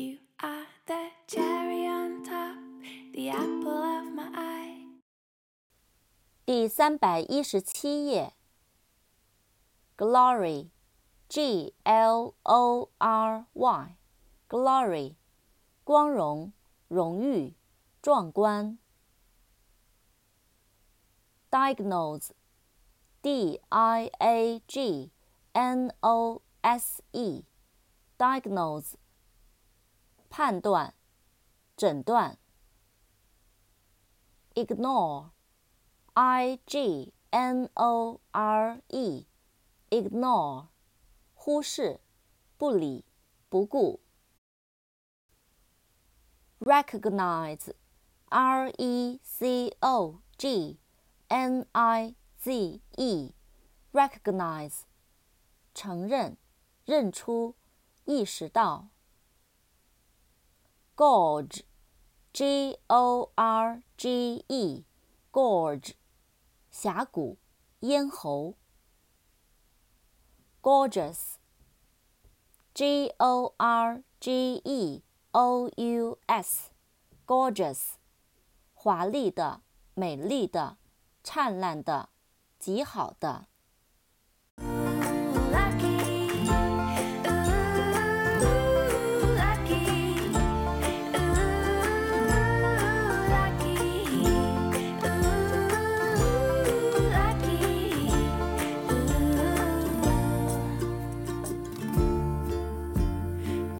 You are the cherry on top, the apple of my eye. 第三百一十七页。Glory，G L O R Y，Glory，光荣、荣誉、壮观。Diagnose，D I A G N O S E，Diagnose， 判断、诊断。Ignore，I G N O R E，Ignore，忽视、不理、不顾。Recognize，R E C O G N I Z E，Recognize，承认、认出、意识到。Gorge，G O R G E，Gorge，峡谷、咽喉。Gorgeous，G O R G E O U S，Gorgeous，华丽的、美丽的、灿烂的、极好的。